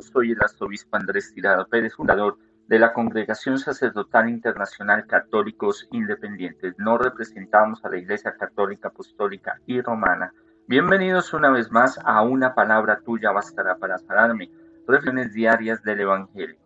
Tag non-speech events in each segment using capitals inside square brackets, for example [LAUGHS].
Soy el arzobispo Andrés Tirado Pérez, fundador de la Congregación Sacerdotal Internacional Católicos Independientes. No representamos a la Iglesia Católica Apostólica y Romana. Bienvenidos una vez más a Una Palabra Tuya Bastará para Sanarme, reflexiones diarias del Evangelio.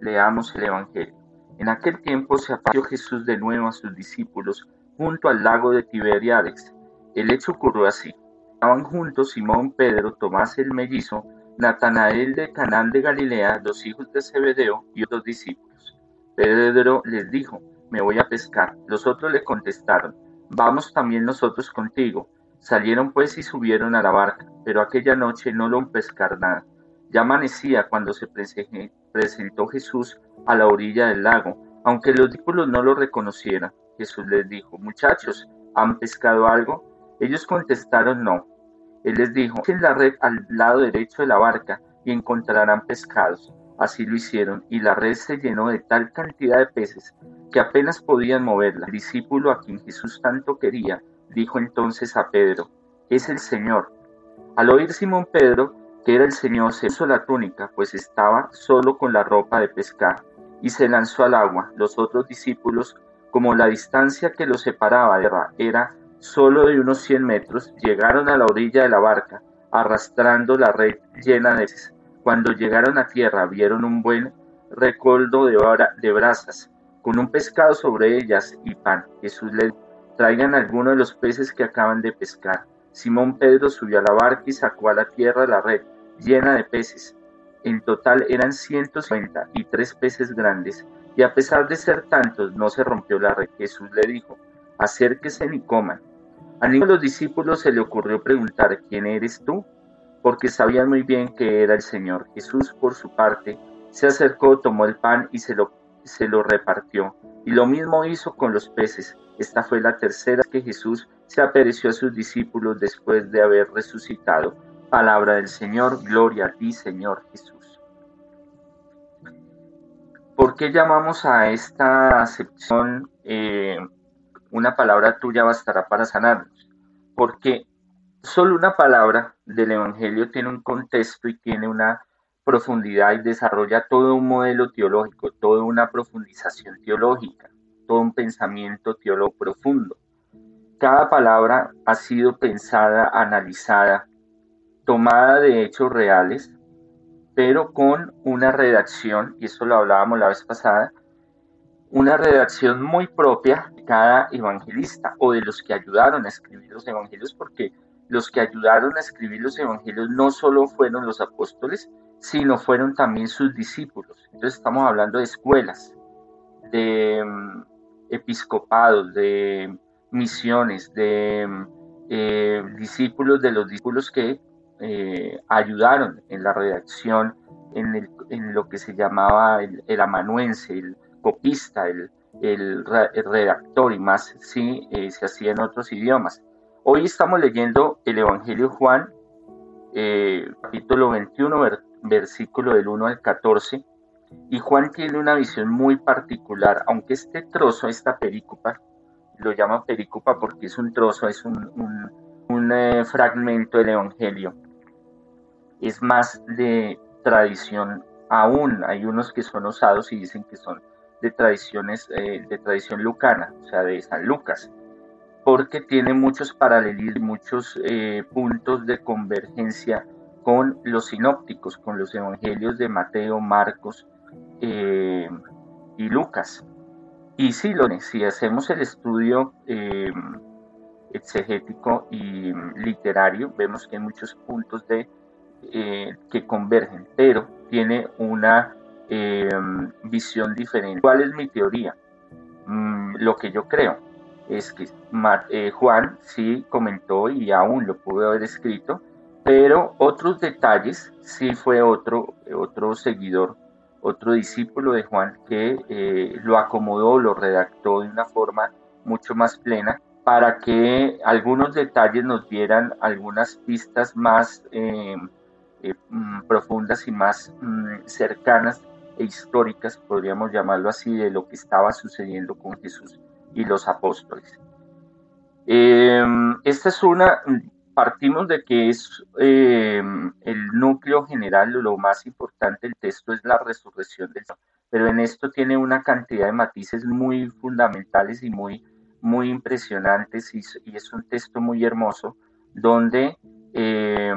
Leamos el Evangelio. En aquel tiempo se apareció Jesús de nuevo a sus discípulos junto al lago de Tiberiades. El hecho ocurrió así. Estaban juntos Simón, Pedro, Tomás el mellizo, Natanael de Canán de Galilea, los hijos de Zebedeo y otros discípulos. Pedro les dijo, me voy a pescar. Los otros le contestaron, vamos también nosotros contigo. Salieron pues y subieron a la barca, pero aquella noche no lo pescar nada. Ya amanecía cuando se presentó Jesús a la orilla del lago, aunque los discípulos no lo reconocieran. Jesús les dijo, muchachos, ¿han pescado algo? Ellos contestaron no. Él les dijo, en la red al lado derecho de la barca y encontrarán pescados. Así lo hicieron, y la red se llenó de tal cantidad de peces que apenas podían moverla. El discípulo a quien Jesús tanto quería, dijo entonces a Pedro, es el Señor. Al oír Simón Pedro que era el Señor, se puso la túnica, pues estaba solo con la ropa de pescar, y se lanzó al agua. Los otros discípulos, como la distancia que los separaba era solo de unos 100 metros, llegaron a la orilla de la barca, arrastrando la red llena de peces. Cuando llegaron a tierra, vieron un buen recoldo de, de brasas, con un pescado sobre ellas y pan. Jesús les traigan alguno de los peces que acaban de pescar. Simón Pedro subió a la barca y sacó a la tierra la red llena de peces. En total eran 150 y tres peces grandes, y a pesar de ser tantos, no se rompió la red. Jesús le dijo, acérquese y coman. A ninguno de los discípulos se le ocurrió preguntar, ¿quién eres tú? Porque sabían muy bien que era el Señor. Jesús, por su parte, se acercó, tomó el pan y se lo, se lo repartió. Y lo mismo hizo con los peces. Esta fue la tercera que Jesús se apareció a sus discípulos después de haber resucitado. Palabra del Señor, gloria a ti, Señor Jesús. ¿Por qué llamamos a esta sección eh, una palabra tuya bastará para sanarnos, porque solo una palabra del Evangelio tiene un contexto y tiene una profundidad y desarrolla todo un modelo teológico, toda una profundización teológica, todo un pensamiento teólogo profundo. Cada palabra ha sido pensada, analizada, tomada de hechos reales, pero con una redacción, y eso lo hablábamos la vez pasada, una redacción muy propia de cada evangelista o de los que ayudaron a escribir los evangelios, porque los que ayudaron a escribir los evangelios no solo fueron los apóstoles, sino fueron también sus discípulos. Entonces estamos hablando de escuelas, de mm, episcopados, de misiones, de mm, eh, discípulos de los discípulos que eh, ayudaron en la redacción, en, lo que se llamaba el, el amanuense, el, copista, el, el, redactor y más si eh, se hacía en otros idiomas. Hoy estamos leyendo el Evangelio Juan, eh, capítulo 21, versículo del 1 al 14, y Juan tiene una visión muy particular, aunque este trozo, esta perícopa, lo llama perícopa porque es un trozo, es un, un, eh, fragmento del Evangelio, es más de tradición aún, hay unos que son osados y dicen que son de tradiciones eh, de tradición lucana, o sea, de San Lucas, porque tiene muchos paralelismos, muchos eh, puntos de convergencia con los sinópticos, con los evangelios de Mateo, Marcos eh, y Lucas. Y lo, si hacemos el estudio exegético y literario, vemos que hay muchos puntos de, que convergen, pero tiene una Em, visión diferente. ¿Cuál es mi teoría? Mm, lo que yo creo es que eh, Juan sí comentó y aún lo pudo haber escrito, pero otros detalles sí fue otro, otro seguidor, otro discípulo de Juan que eh, lo acomodó, lo redactó de una forma mucho más plena para que algunos detalles nos dieran algunas pistas más em, eh, mm, profundas y más mm, cercanas e históricas, podríamos llamarlo así, de lo que estaba sucediendo con Jesús y los apóstoles. Em, esta es una, partimos de que es eh, el núcleo general, lo más importante del texto es la resurrección del Señor, pero en esto tiene una cantidad de matices muy fundamentales y muy, muy impresionantes y, es un texto muy hermoso donde eh,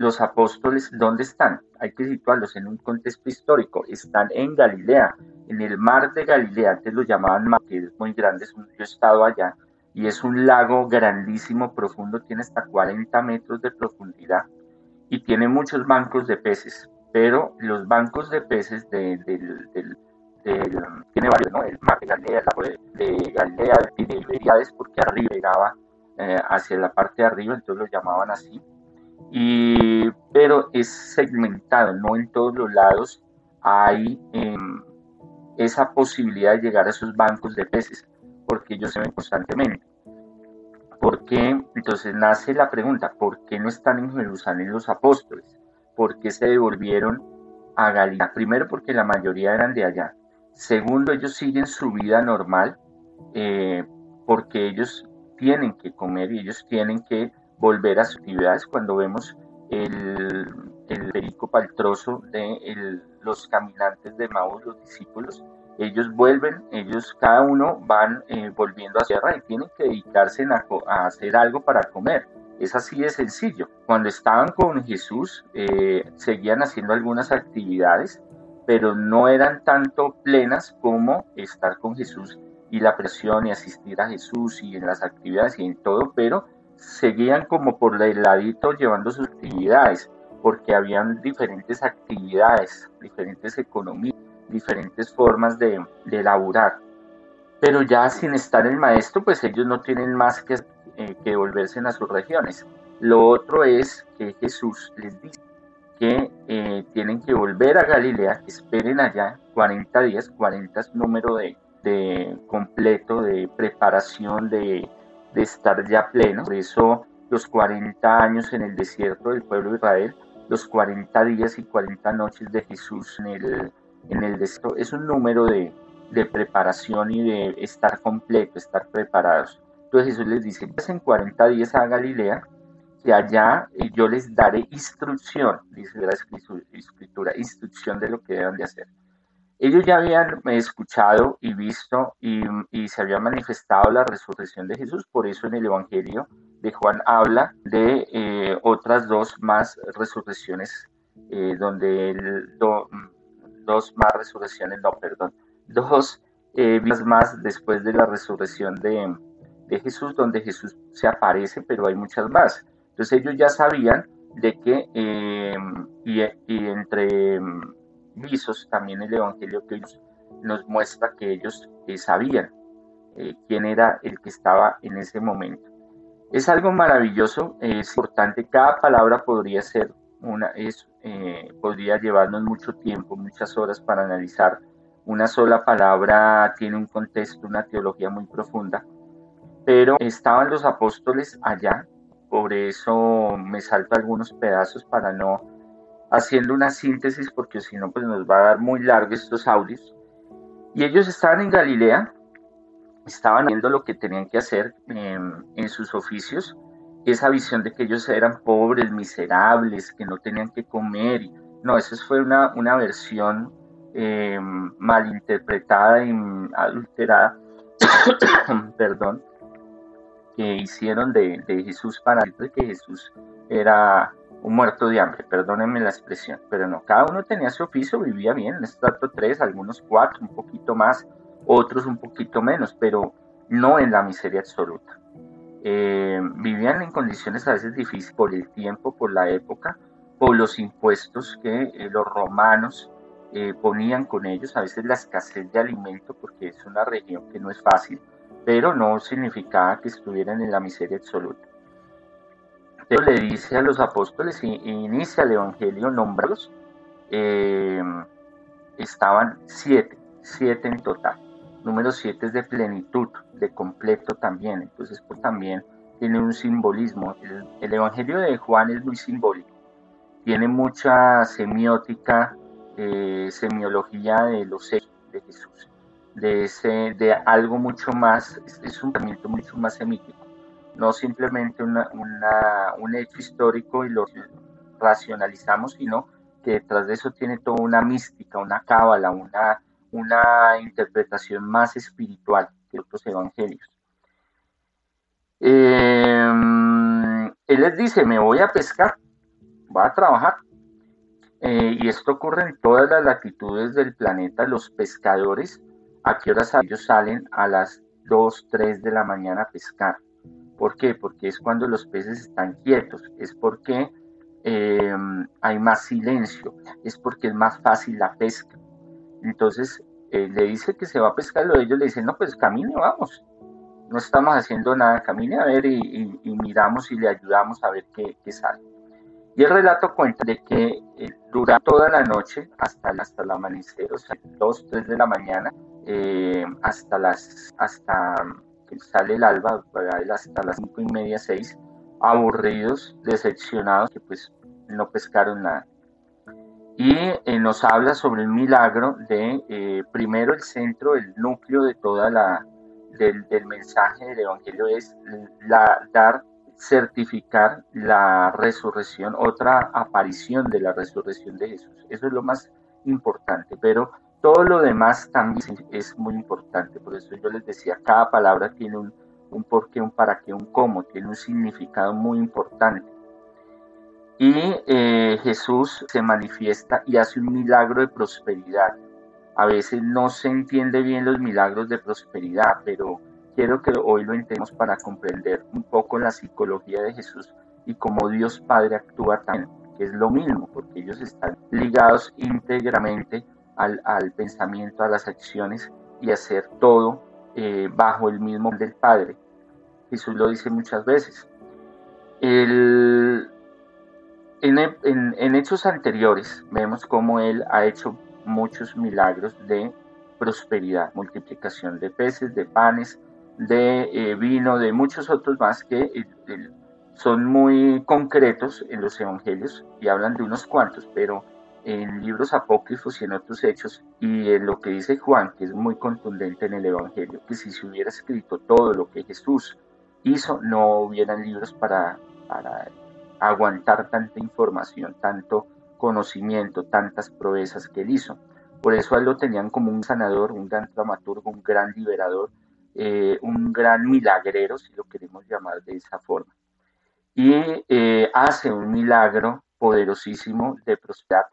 los apóstoles, ¿dónde están? Hay que situarlos en un contexto histórico, están en Galilea, en el mar de Galilea, antes lo llamaban mar, que es muy grande, yo he estado allá, y es un lago grandísimo, profundo, tiene hasta 40 metros de profundidad y tiene muchos bancos de peces, pero los bancos de peces del, tiene varios, ¿no? El mar de Galilea, de, Galilea, de porque arriba eh, hacia la parte de arriba, entonces lo llamaban así. Y, pero es segmentado, no en todos los lados hay em, esa posibilidad de llegar a esos bancos de peces porque ellos se ven constantemente. ¿Por qué? Entonces nace la pregunta, ¿por qué no están en Jerusalén los apóstoles? ¿Por qué se devolvieron a Galilea? Primero porque la mayoría eran de allá. Segundo, ellos siguen su vida normal eh, porque ellos tienen que comer y ellos tienen que volver a sus actividades. Cuando vemos el, el perico paltroso de los caminantes de Maús, los discípulos, ellos vuelven, ellos cada uno van eh, volviendo a tierra y tienen que dedicarse a, hacer algo para comer. Es así de sencillo. Cuando estaban con Jesús, eh, seguían haciendo algunas actividades, pero no eran tanto plenas como estar con Jesús y la presión y asistir a Jesús y en las actividades y en todo, pero seguían como por el ladito llevando sus actividades, porque habían diferentes actividades, diferentes economías diferentes formas de, de. Pero ya sin estar el maestro, pues ellos no tienen más que, eh, que volverse a sus regiones. Lo otro es que Jesús les dice que eh, tienen que volver a Galilea, esperen allá 40 días, 40 es número de, de completo de preparación, de, de, estar ya pleno. Por eso los 40 años en el desierto del pueblo de Israel, los 40 días y 40 noches de Jesús en el, en el desierto es un número de, de, preparación y de estar completo, estar preparados. Entonces Jesús les dice, pues en 40 días a Galilea, que allá eh, yo les daré instrucción, dice la escritura, instrucción de lo que deben de hacer. Ellos ya habían escuchado y visto y, se había manifestado la resurrección de Jesús, por eso en el Evangelio de Juan habla de eh, otras dos más resurrecciones, eh, donde dos más resurrecciones, no, perdón, dos eh, más después de la resurrección de, Jesús, donde Jesús se aparece, pero hay muchas más. Entonces ellos ya sabían de que, y, entre visos, también el Evangelio que nos muestra que ellos eh, sabían eh, quién era el que estaba en ese momento. Es algo maravilloso, es importante, cada palabra podría ser una, es, eh, podría llevarnos mucho tiempo, muchas horas para analizar. Una sola palabra tiene un contexto, una teología muy profunda, pero estaban los apóstoles allá, por eso me salto algunos pedazos para no haciendo una síntesis, porque si no, pues nos va a dar muy largo estos audios. Y ellos estaban en Galilea, estaban haciendo lo que tenían que hacer en sus oficios, esa visión de que ellos eran pobres, miserables, que no tenían que comer. No, eso fue una, una versión eh, malinterpretada y adulterada, [COUGHS] perdón, que hicieron de, de Jesús para que Jesús era un muerto de hambre, perdónenme la expresión, pero no, cada uno tenía su oficio, vivía bien, en estrato tres, algunos cuatro, un poquito más, otros un poquito menos, pero no en la miseria absoluta. Eh, vivían en condiciones a veces difíciles por el tiempo, por la época, por los impuestos que eh, los romanos eh, ponían con ellos, a veces la escasez de alimento, porque es una región que no es fácil, pero no significaba que estuvieran en la miseria absoluta. Pero le dice a los apóstoles, y, inicia el Evangelio, nombrados, estaban siete, siete en total Número 7 es de plenitud, de completo también. Entonces, pues también tiene un simbolismo. El, Evangelio de Juan es muy simbólico. Tiene mucha semiótica, eh, semiología de los hechos de Jesús. De, ese, de algo mucho más, es un pensamiento mucho más semítico. No simplemente un hecho histórico y lo racionalizamos, sino que detrás de eso tiene toda una mística, una cábala, una, interpretación más espiritual que otros evangelios. Em, él les dice, me voy a pescar, voy a trabajar. Eh, y esto ocurre en todas las latitudes del planeta. Los pescadores, ¿a qué horas ellos salen? A las 2, 3 de la mañana a pescar. ¿Por qué? Porque es cuando los peces están quietos, es porque em, hay más silencio, es porque es más fácil la pesca. Entonces, eh, le dice que se va a pescar, lo ellos le dicen, no, pues camine, vamos. No estamos haciendo nada, camine a ver y, miramos y le ayudamos a ver qué, sale. Y el relato cuenta de que eh, dura toda la noche hasta, hasta el amanecer, o sea, 2, 3 de la mañana, eh, hasta las, hasta que sale el alba, hasta las cinco y media, seis, aburridos, decepcionados, que pues no pescaron nada. Y eh, nos habla sobre el milagro de, eh, primero el centro, el núcleo de toda la, del, mensaje del Evangelio es la, dar, certificar la resurrección, otra aparición de la resurrección de Jesús. Eso es lo más importante, pero todo lo demás también es muy importante, por eso yo les decía, cada palabra tiene un, un por qué, un para qué, un cómo, tiene un significado muy importante. Y eh, Jesús se manifiesta y hace un milagro de prosperidad. A veces no se entiende bien los milagros de prosperidad, pero quiero que hoy lo entendamos para comprender un poco la psicología de Jesús y cómo Dios Padre actúa también, que es lo mismo, porque ellos están ligados íntegramente al, pensamiento, a las acciones y hacer todo eh, bajo el mismo del Padre. Jesús lo dice muchas veces. en, hechos anteriores vemos cómo Él ha hecho muchos milagros de prosperidad, multiplicación de peces, de panes, de eh, vino, de muchos otros más que eh, son muy concretos en los evangelios y hablan de unos cuantos, pero en libros apócrifos y en otros hechos, y en lo que dice Juan, que es muy contundente en el Evangelio, que si se hubiera escrito todo lo que Jesús hizo, no hubieran libros para, para aguantar tanta información, tanto conocimiento, tantas proezas que él hizo. Por eso él lo tenían como un sanador, un gran dramaturgo, un gran liberador, eh, un gran milagrero, si lo queremos llamar de esa forma. Y eh, hace un milagro poderosísimo de prosperidad,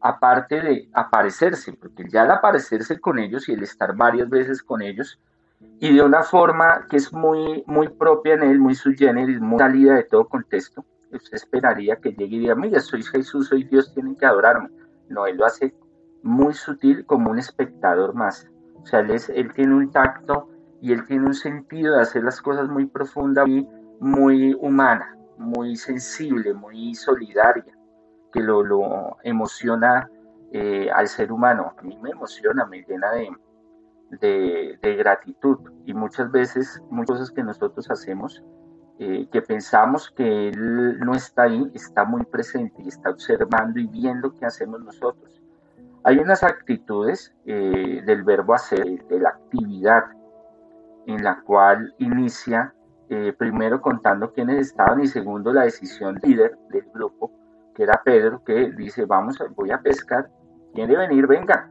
aparte de aparecerse, porque ya al aparecerse con ellos y el estar varias veces con ellos, y de una forma que es muy, muy propia en él, muy sui generis, muy salida de todo contexto, usted esperaría que llegue y diga, mira, soy Jesús, soy Dios, tienen que adorarme. No, él lo hace muy sutil como un espectador más. O sea, es, él tiene un tacto y él tiene un sentido de hacer las cosas muy profunda y muy humana, muy sensible, muy solidaria que lo, lo emociona eh, al ser humano. A mí me emociona, me llena de, de, gratitud y muchas veces, muchas cosas que nosotros hacemos, eh, que pensamos que Él no está ahí, está muy presente y está observando y viendo qué hacemos nosotros. Hay unas actitudes eh, del verbo hacer, de la actividad, en la cual inicia primero contando quiénes estaban y segundo la decisión líder del grupo que era Pedro, que dice, vamos, voy a pescar, quiere venir, venga.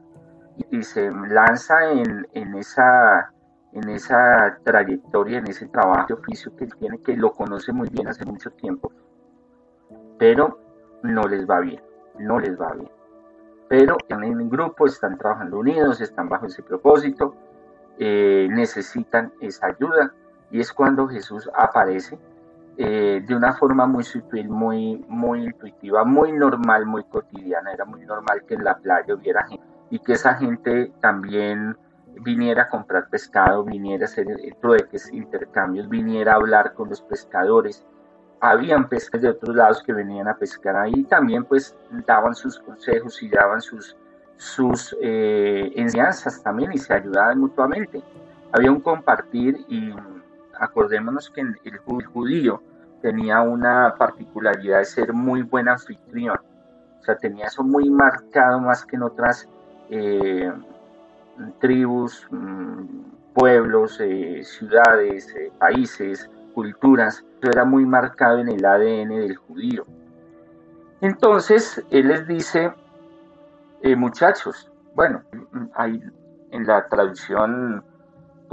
Y, se lanza en, en, esa, en esa trayectoria, en ese trabajo de oficio que tiene, que lo conoce muy bien hace mucho tiempo, pero no les va bien, no les va bien. Pero están en un grupo, están trabajando unidos, están bajo ese propósito, eh, necesitan esa ayuda y es cuando Jesús aparece eh, de una forma muy sutil, muy, muy intuitiva, muy normal, muy cotidiana. Era muy normal que en la playa hubiera gente y que esa gente también viniera a comprar pescado, viniera a hacer trueques, intercambios, viniera a hablar con los pescadores. Habían pescadores de otros lados que venían a pescar ahí, también pues daban sus consejos y daban sus, sus eh, enseñanzas también y se ayudaban mutuamente. Había un compartir y acordémonos que el, judío tenía una particularidad de ser muy buen anfitrión, o sea, tenía eso muy marcado más que en otras eh, tribus, mm, pueblos, eh, ciudades, eh, países, culturas, eso era muy marcado en el ADN del judío. Entonces, él les dice, muchachos, bueno, hay, en la traducción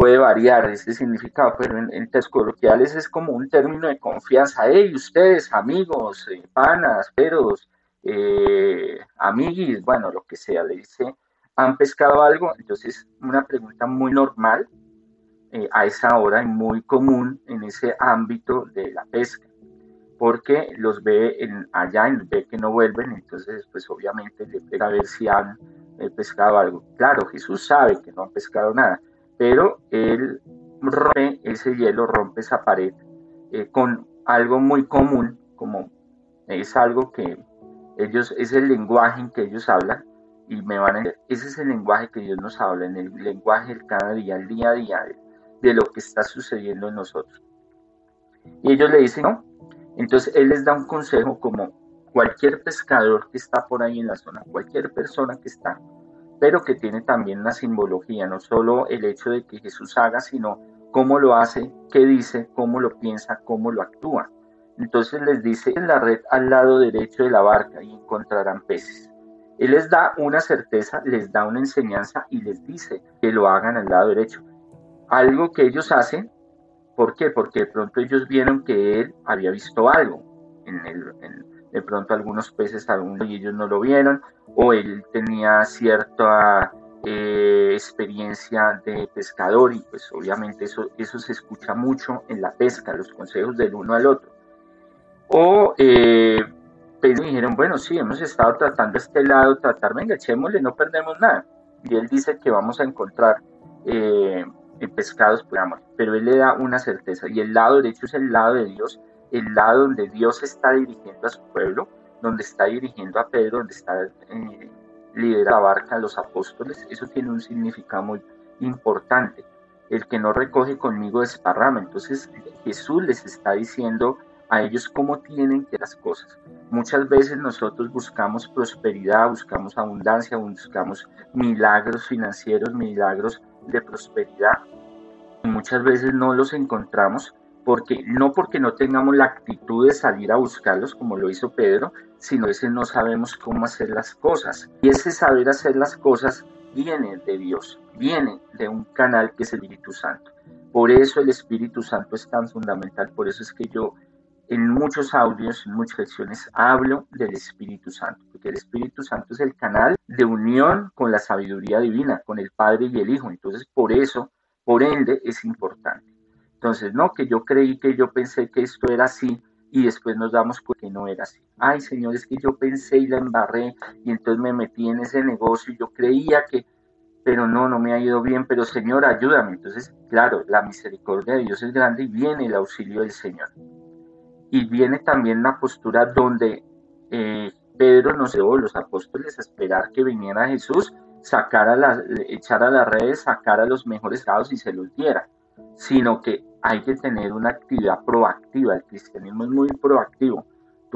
puede variar ese significado, pero en, en coloquiales es como un término de confianza. Hey, ustedes, amigos, eh, panas, peros, eh, amiguis, bueno, lo que sea, le dice, ¿han pescado algo? Entonces, una pregunta muy normal eh, a esa hora y muy común en ese ámbito de la pesca, porque los ve en, allá y ve que no vuelven, entonces, pues obviamente le pega a ver si han eh, pescado algo. Claro, Jesús sabe que no han pescado nada, pero él rompe ese hielo, rompe esa pared eh, con algo muy común, como es algo que ellos, es el lenguaje en que ellos hablan y me van a entender. Ese es el lenguaje que Dios nos habla, en el lenguaje del cada día, el día a día de, lo que está sucediendo en nosotros. Y ellos le dicen, no. Entonces Él les da un consejo como cualquier pescador que está por ahí en la zona, cualquier persona que está, pero que tiene también una simbología, no solo el hecho de que Jesús haga, sino cómo lo hace, qué dice, cómo lo piensa, cómo lo actúa. Entonces les dice en la red al lado derecho de la barca y encontrarán peces. Él les da una certeza, les da una enseñanza y les dice que lo hagan al lado derecho. Algo que ellos hacen, ¿por qué? Porque de pronto ellos vieron que él había visto algo. En el, de pronto algunos peces algunos y ellos no lo vieron, o él tenía cierta eh, experiencia de pescador y pues obviamente eso, eso se escucha mucho en la pesca, los consejos del uno al otro. O eh, pues dijeron, bueno, sí, hemos estado tratando este lado, tratar, venga, echémosle, no perdemos nada. Y él dice que vamos a encontrar eh, pescados, pero él le da una certeza. Y el lado derecho es el lado de Dios, el lado donde Dios está dirigiendo a su pueblo, donde está dirigiendo a Pedro, donde está eh, liderando la barca a los apóstoles. Eso tiene un significado muy importante. El que no recoge conmigo desparrama. Entonces Jesús les está diciendo a ellos cómo tienen que las cosas. Muchas veces nosotros buscamos prosperidad, buscamos abundancia, buscamos milagros financieros, milagros de prosperidad. Y muchas veces no los encontramos porque no porque no tengamos la actitud de salir a buscarlos como lo hizo Pedro, sino que no sabemos cómo hacer las cosas. Y ese saber hacer las cosas viene de Dios, viene de un canal que es el Espíritu Santo. Por eso el Espíritu Santo es tan fundamental, por eso es que yo en muchos audios, en muchas lecciones, hablo del Espíritu Santo, porque el Espíritu Santo es el canal de unión con la sabiduría divina, con el Padre y el Hijo. Entonces, por eso, por ende, es importante. Entonces, no, que yo creí que yo pensé que esto era así y después nos damos cuenta que no era así. Ay, Señor, es que yo pensé y la embarré y entonces me metí en ese negocio y yo creía que, pero no, no me ha ido bien, pero Señor, ayúdame. Entonces, claro, la misericordia de Dios es grande y viene el auxilio del Señor y viene también la postura donde eh, Pedro nos llevó los apóstoles esperar que viniera Jesús, sacara las, las redes, sacara los mejores dados y se los diera, sino que hay que tener una actividad proactiva. El cristianismo es muy proactivo.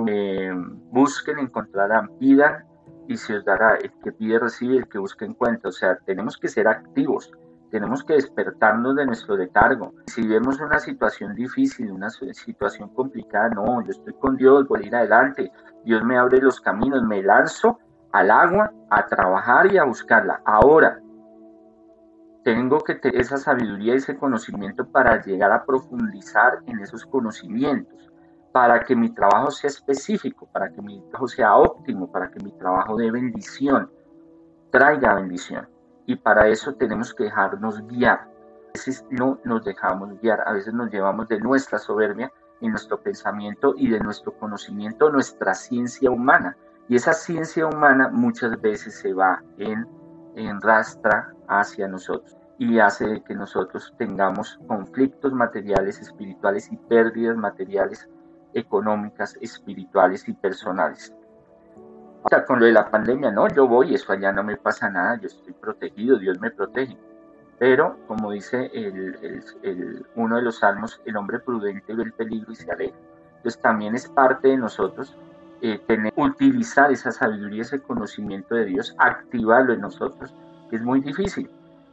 Eh, busquen, encontrarán, pidan y se os dará. El que pide recibe, el que busca encuentra. O sea, tenemos que ser activos tenemos que despertarnos de nuestro letargo. Si vemos una situación difícil, una situación complicada, no, yo estoy con Dios, voy a ir adelante. Dios me abre los caminos, me lanzo al agua a trabajar y a buscarla. Ahora, tengo que tener esa sabiduría y ese conocimiento para llegar a profundizar en esos conocimientos, para que mi trabajo sea específico, para que mi trabajo sea óptimo, para que mi trabajo dé bendición, traiga bendición y para eso tenemos que dejarnos guiar. A veces no nos dejamos guiar, a veces nos llevamos de nuestra soberbia en nuestro pensamiento y de nuestro conocimiento, nuestra ciencia humana. Y esa ciencia humana muchas veces se va en, en rastra hacia nosotros y hace que nosotros tengamos conflictos materiales, espirituales y pérdidas materiales, económicas, espirituales y personales. Sea, con lo de la pandemia, no, yo voy, eso allá no me pasa nada, yo estoy protegido, Dios me protege. Pero, como dice el, uno de los salmos, el hombre prudente ve el peligro y se aleja. Entonces también es parte de nosotros eh, tener, utilizar esa sabiduría, ese conocimiento de Dios, activarlo en nosotros, es muy difícil.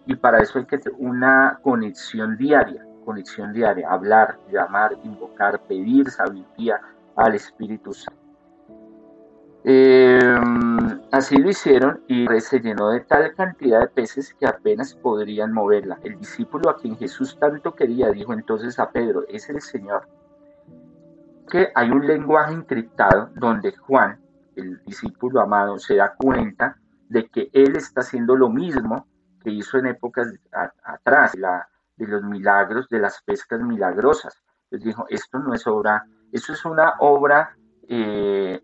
Y para eso hay que tener una conexión diaria. conexión diaria, hablar, llamar, invocar, pedir sabiduría al Espíritu Santo. Em, así lo hicieron y se llenó de tal cantidad de peces que apenas podrían moverla. El discípulo a quien Jesús tanto quería dijo entonces a Pedro, es el Señor. Que hay un lenguaje encriptado donde Juan, el discípulo amado, se da cuenta de que él está haciendo lo mismo que hizo en épocas atrás, de los milagros, de las pescas milagrosas. Les dijo, esto no es obra, eso es una obra eh,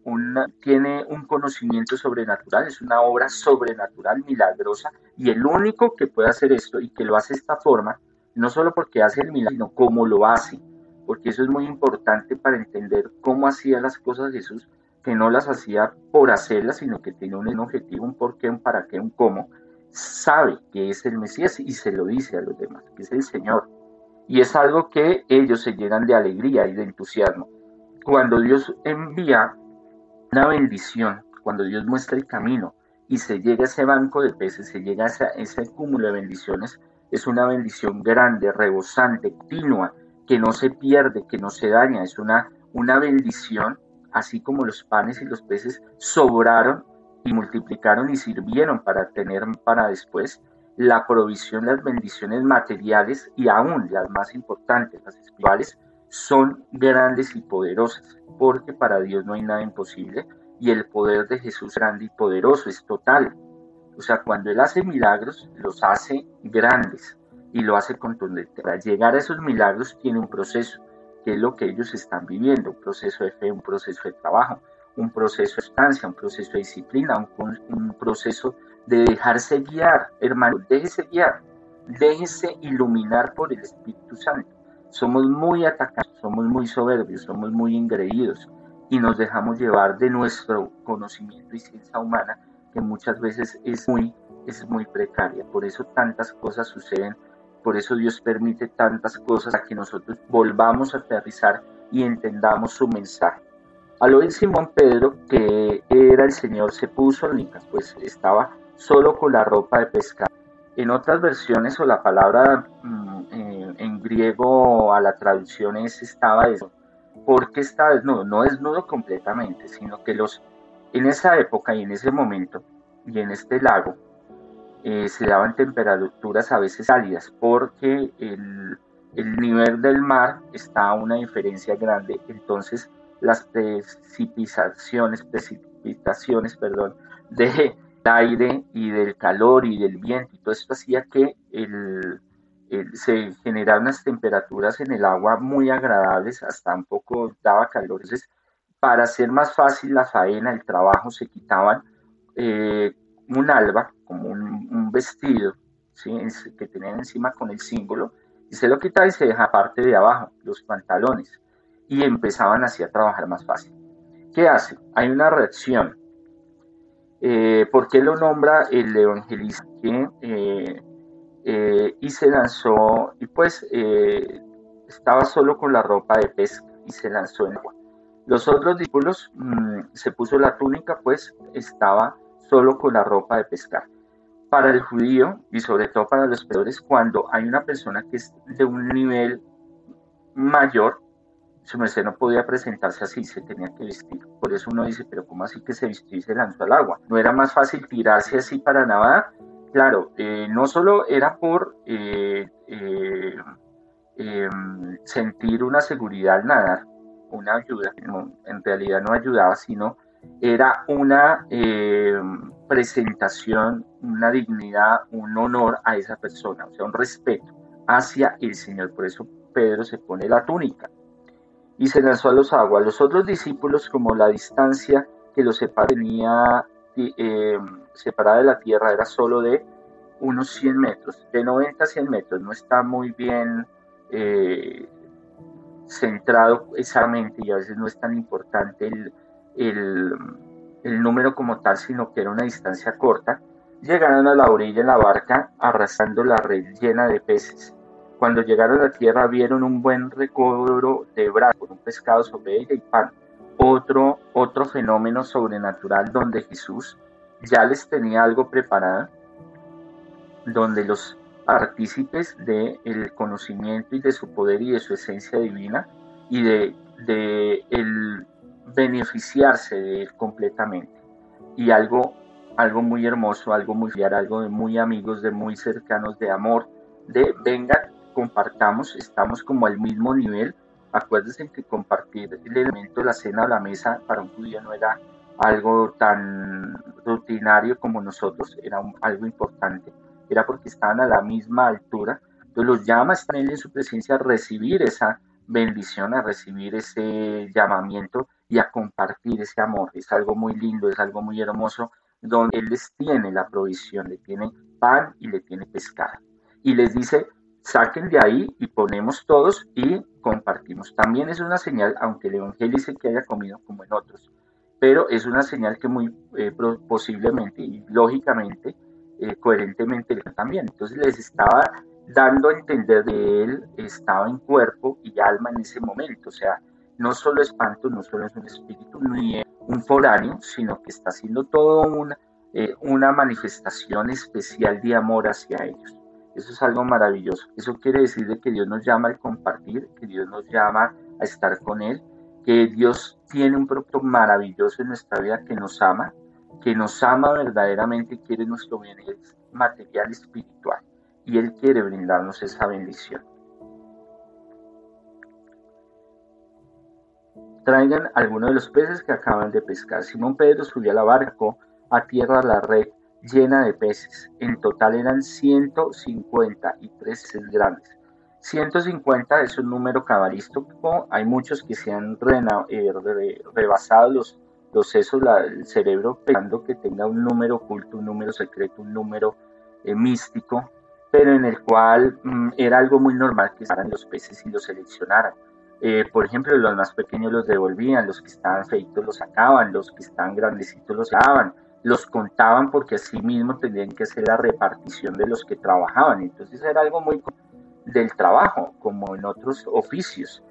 tiene un conocimiento sobrenatural, es una obra sobrenatural, milagrosa, y el único que puede hacer esto y que lo hace de esta forma, no solo porque hace el milagro, sino cómo lo hace, porque eso es muy importante para entender cómo hacía las cosas Jesús, que no las hacía por hacerlas, sino que tiene un objetivo, un por qué, un para qué, un cómo, sabe que es el Mesías y se lo dice a los demás, que es el Señor. Y es algo que ellos se llenan de alegría y de entusiasmo cuando Dios envía una bendición, cuando Dios muestra el camino y se llega a ese banco de peces, se llega a ese, cúmulo de bendiciones, es una bendición grande, rebosante, continua, que no se pierde, que no se daña, es una, una bendición, así como los panes y los peces sobraron y multiplicaron y sirvieron para tener para después la provisión, las bendiciones materiales y aún las más importantes, las espirituales, son grandes y poderosas, porque para Dios no hay nada imposible y el poder de Jesús grande y poderoso es total. O sea, cuando Él hace milagros, los hace grandes y lo hace contundente. Para llegar a esos milagros tiene un proceso, que es lo que ellos están viviendo, un proceso de fe, un proceso de trabajo, un proceso de estancia, un proceso de disciplina, un, un proceso de dejarse guiar. Hermano, déjese guiar, déjese iluminar por el Espíritu Santo somos muy atacados, somos muy soberbios, somos muy engreídos y nos dejamos llevar de nuestro conocimiento y ciencia humana que muchas veces es muy, es muy precaria. Por eso tantas cosas suceden, por eso Dios permite tantas cosas a que nosotros volvamos a aterrizar y entendamos su mensaje. Al oír Simón Pedro que era el Señor, se puso licas, pues estaba solo con la ropa de pescar. En otras versiones o la palabra mm, en griego a la traducción es estaba desnudo. ¿Por qué estaba desnudo? No desnudo completamente, sino que los en esa época y en ese momento y en este lago eh, se daban temperaturas a veces cálidas porque el, el nivel del mar está a una diferencia grande, entonces las precipitaciones, precipitaciones perdón, de aire y del calor y del viento y todo esto hacía que el, eh, se generaban unas temperaturas en el agua muy agradables, hasta un poco daba calor. Entonces, para hacer más fácil la faena, el trabajo, se quitaban eh, un alba, como un, vestido, ¿sí? que tenían encima con el símbolo, y se lo quitaba y se deja parte de abajo, los pantalones, y empezaban así a trabajar más fácil. ¿Qué hace? Hay una reacción. Eh, ¿Por qué lo nombra el evangelista? Eh, eh, y se lanzó, y pues eh, estaba solo con la ropa de pesca y se lanzó en agua. Los otros discípulos mm, se puso la túnica, pues estaba solo con la ropa de pescar. Para el judío y sobre todo para los peores, cuando hay una persona que es de un nivel mayor, su merced no podía presentarse así, se tenía que vestir. Por eso uno dice, pero ¿cómo así que se vistió y se lanzó al agua? ¿No era más fácil tirarse así para nadar? claro, eh, no solo era por eh, eh, em, sentir una seguridad al nadar, una ayuda, en realidad no ayudaba, sino era una em, presentación, una dignidad, un honor a esa persona, o sea, un respeto hacia el Señor. Por eso Pedro se pone la túnica y se lanzó a los aguas. Los otros discípulos, como la distancia que los separaba, eh, separada de la tierra era solo de unos 100 metros, de 90 a 100 metros, no está muy bien eh, centrado exactamente y a veces no es tan importante el, el, número como tal, sino que era una distancia corta. Llegaron a la orilla en la barca arrasando la red llena de peces. Cuando llegaron a la tierra vieron un buen recobro de brazos, un pescado sobre ella y pan. Otro, otro fenómeno sobrenatural donde Jesús ya les tenía algo preparado, donde los partícipes del el conocimiento y de su poder y de su esencia divina y de, de el beneficiarse de él completamente. Y algo, algo muy hermoso, algo muy fiar, algo de muy amigos, de muy cercanos, de amor, de venga, compartamos, estamos como al mismo nivel. Acuérdense que compartir el elemento la cena o la mesa para un judío no era algo tan rutinario como nosotros, era algo importante era porque estaban a la misma altura. Entonces los llama, están en su presencia a recibir esa bendición, a recibir ese llamamiento y a compartir ese amor. Es algo muy lindo, es algo muy hermoso, donde Él les tiene la provisión, le tiene pan y le tiene pescado. Y les dice, saquen de ahí y ponemos todos y compartimos. También es una señal, aunque el Evangelio dice que haya comido como en otros, pero es una señal que muy eh, posiblemente y lógicamente eh, coherentemente también. Entonces les estaba dando a entender de él, estaba en cuerpo y alma en ese momento. O sea, no solo espanto, no solo es un espíritu, ni un foráneo, sino que está haciendo todo una, eh, una manifestación especial de amor hacia ellos. Eso es algo maravilloso. Eso quiere decir de que Dios nos llama al compartir, que Dios nos llama a estar con Él, que Dios tiene un propósito maravilloso en nuestra vida, que nos ama, que nos ama verdaderamente quiere nuestro bien material espiritual y Él quiere brindarnos esa bendición. Traigan algunos de los peces que acaban de pescar. Simón Pedro subió a la barco a tierra la red llena de peces. En total eran 153 peces grandes. 150 es un número cabalístico. Hay muchos que se han eh, rebasado los los sesos, el cerebro pensando que tenga un número oculto, un número secreto, un número eh, místico, pero en el cual mm, era algo muy normal que estaban los peces y los seleccionaran. Eh, por ejemplo, los más pequeños los devolvían, los que estaban feitos los sacaban, los que estaban grandecitos los daban, los contaban porque así mismo tenían que hacer la repartición de los que trabajaban. Entonces era algo muy del trabajo, como en otros oficios.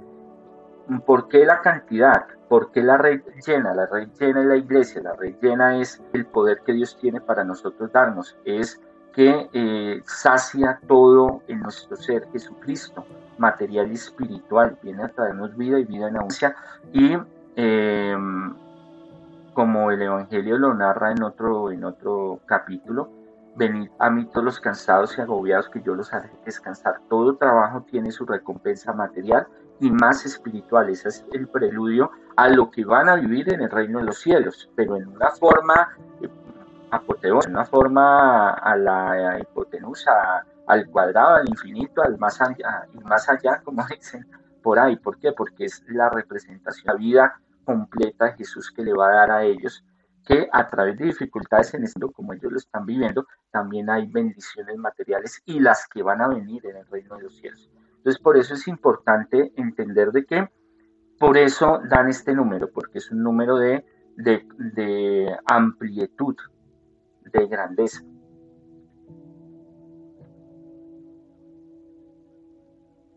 ¿Por qué la cantidad? ¿Por qué la red llena? La red llena es la iglesia, la red llena es el poder que Dios tiene para nosotros darnos, es que eh, sacia todo en nuestro ser Jesucristo, material y espiritual, viene a traernos vida y vida en ausencia y em, como el Evangelio lo narra en otro, en otro capítulo, venid a mí todos los cansados y agobiados que yo los haré descansar. Todo trabajo tiene su recompensa material y más espiritual. Ese es el preludio a lo que van a vivir en el reino de los cielos, pero en una forma apoteósa, en una forma a la hipotenusa, al cuadrado, al infinito, al más allá, y más allá, como [LAUGHS] dicen por ahí. ¿Por qué? Porque es la representación, la vida completa de Jesús que le va a dar a ellos, que a través de dificultades en esto, como ellos lo están viviendo, también hay bendiciones materiales y las que van a venir en el reino de los cielos. Entonces, por eso es importante entender de que por eso dan este número, porque es un número de, de, amplitud, de grandeza.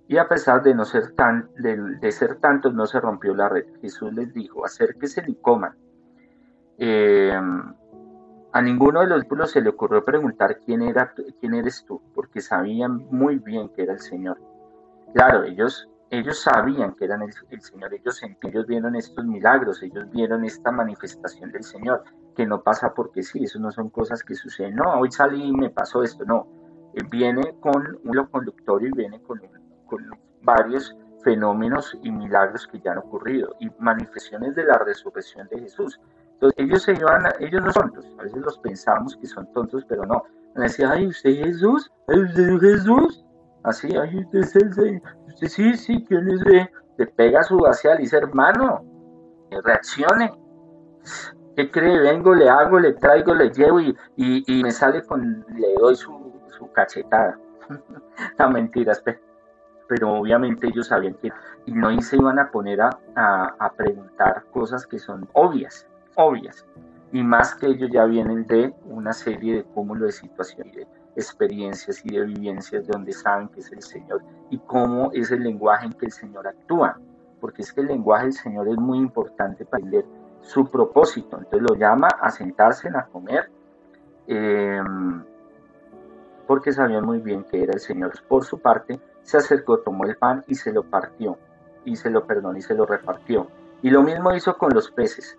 Y a pesar de no ser tan, de, ser tantos, no se rompió la red. Jesús les dijo, acérquese y coman. Eh, a ninguno de los discípulos se le ocurrió preguntar quién, era, quién eres tú, porque sabían muy bien que era el Señor. Claro, ellos, ellos sabían que eran el, Señor, ellos, ellos vieron estos milagros, ellos vieron esta manifestación del Señor, que no pasa porque sí, eso no son cosas que suceden, no, hoy salí y me pasó esto, no, viene con un lo conductorio y viene con, varios fenómenos y milagros que ya han ocurrido y manifestaciones de la resurrección de Jesús. Entonces ellos se llevan, ellos no son tontos, a veces los pensamos que son tontos, pero no. Decía, ay, usted Jesús, ay, usted Jesús, Así, ay, usted es el Señor. Usted sí, sí, ¿quién es? Le pega su vacial y dice, hermano, reaccione. ¿Qué cree? Vengo, le hago, le traigo, le llevo y, y, me sale con, le doy su, su cachetada. [LAUGHS] no, mentiras, pero, pero obviamente ellos sabían que y no se iban a poner a, a, a, preguntar cosas que son obvias, obvias. Y más que ellos ya vienen de una serie de cúmulo de situaciones experiencias y de vivencias de donde saben que es el Señor y cómo es el lenguaje en que el Señor actúa, porque es que el lenguaje del Señor es muy importante para entender su propósito, entonces lo llama a sentarse a comer, em, porque sabían muy bien que era el Señor. Por su parte, se acercó, tomó el pan y se lo partió, y se lo perdonó y se lo repartió. Y lo mismo hizo con los peces.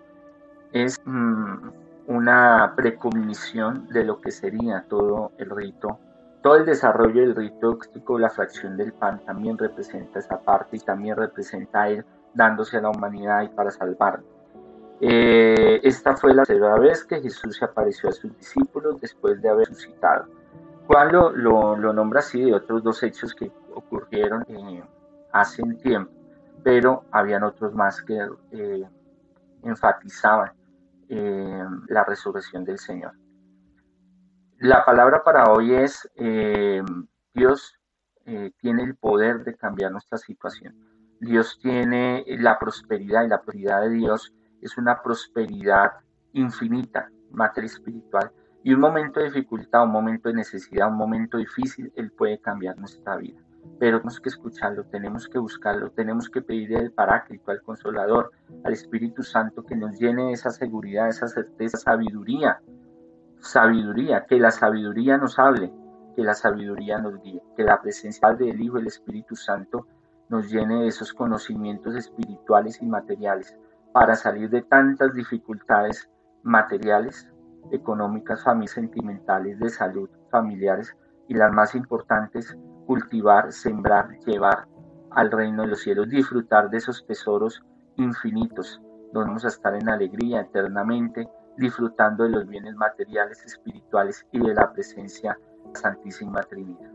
Es mm, una precognición de lo que sería todo el rito. Todo el desarrollo del rito la fracción del pan, también representa esa parte y también representa Él dándose a la humanidad y para salvar. Eh, esta fue la tercera vez que Jesús se apareció a sus discípulos después de haber resucitado. Juan lo, lo, nombra así de otros dos hechos que ocurrieron eh, hace un tiempo, pero habían otros más que eh, enfatizaban la resurrección del Señor. La palabra para hoy es Dios tiene el poder de cambiar nuestra situación. Dios tiene la prosperidad y la prosperidad de Dios es una prosperidad infinita, materia espiritual, y un momento de dificultad, un momento de necesidad, un momento difícil, Él puede cambiar nuestra vida. Pero tenemos que escucharlo, tenemos que buscarlo, tenemos que pedirle al Paráclito, al Consolador, al Espíritu Santo que nos llene de esa seguridad, esa certeza, sabiduría. Sabiduría, que la sabiduría nos hable, que la sabiduría nos guíe, que la presencia del Hijo el Espíritu Santo nos llene de esos conocimientos espirituales y materiales para salir de tantas dificultades materiales económicas, sentimentales, de salud, familiares y las más importantes, cultivar, sembrar, llevar al reino de los cielos, disfrutar de esos tesoros infinitos, donde vamos a estar en alegría eternamente, disfrutando de los bienes materiales, espirituales y de la presencia de la Santísima Trinidad.